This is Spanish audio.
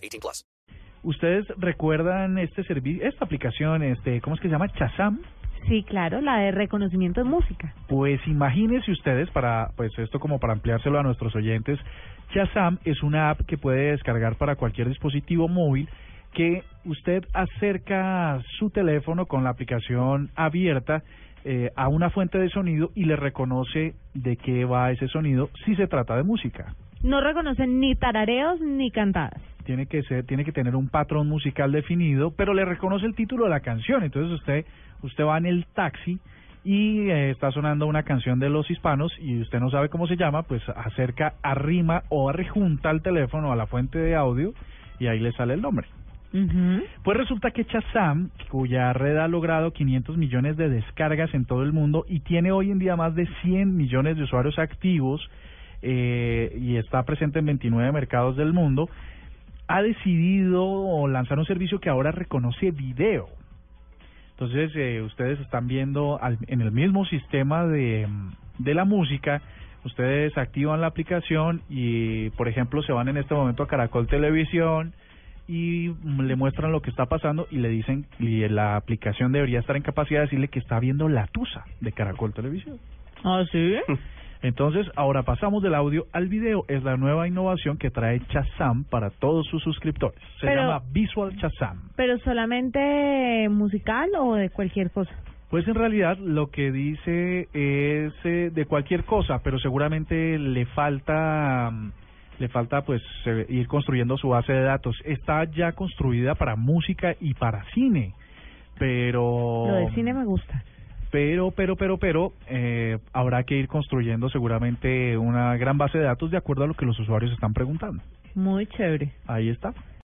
18 plus. ¿Ustedes recuerdan este servicio, esta aplicación, este, ¿cómo es que se llama? Chazam. Sí, claro, la de reconocimiento de música. Pues imagínense ustedes, para, pues esto como para ampliárselo a nuestros oyentes, Chazam es una app que puede descargar para cualquier dispositivo móvil que usted acerca su teléfono con la aplicación abierta eh, a una fuente de sonido y le reconoce de qué va ese sonido si se trata de música. No reconocen ni tarareos ni cantadas. Tiene que ser, tiene que tener un patrón musical definido, pero le reconoce el título de la canción. Entonces usted, usted va en el taxi y eh, está sonando una canción de los hispanos y usted no sabe cómo se llama, pues acerca, arrima o arrejunta el teléfono a la fuente de audio y ahí le sale el nombre. Pues resulta que Chazam, cuya red ha logrado 500 millones de descargas en todo el mundo y tiene hoy en día más de 100 millones de usuarios activos eh, y está presente en 29 mercados del mundo, ha decidido lanzar un servicio que ahora reconoce video. Entonces, eh, ustedes están viendo en el mismo sistema de, de la música, ustedes activan la aplicación y, por ejemplo, se van en este momento a Caracol Televisión, y le muestran lo que está pasando y le dicen y la aplicación debería estar en capacidad de decirle que está viendo la tusa de Caracol Televisión. ¿Ah, sí? Entonces, ahora pasamos del audio al video. Es la nueva innovación que trae Chazam para todos sus suscriptores. Se llama Visual Chazam. ¿Pero solamente musical o de cualquier cosa? Pues en realidad lo que dice es eh, de cualquier cosa, pero seguramente le falta le falta pues ir construyendo su base de datos. Está ya construida para música y para cine, pero... Lo de cine me gusta. Pero, pero, pero, pero, eh, habrá que ir construyendo seguramente una gran base de datos de acuerdo a lo que los usuarios están preguntando. Muy chévere. Ahí está.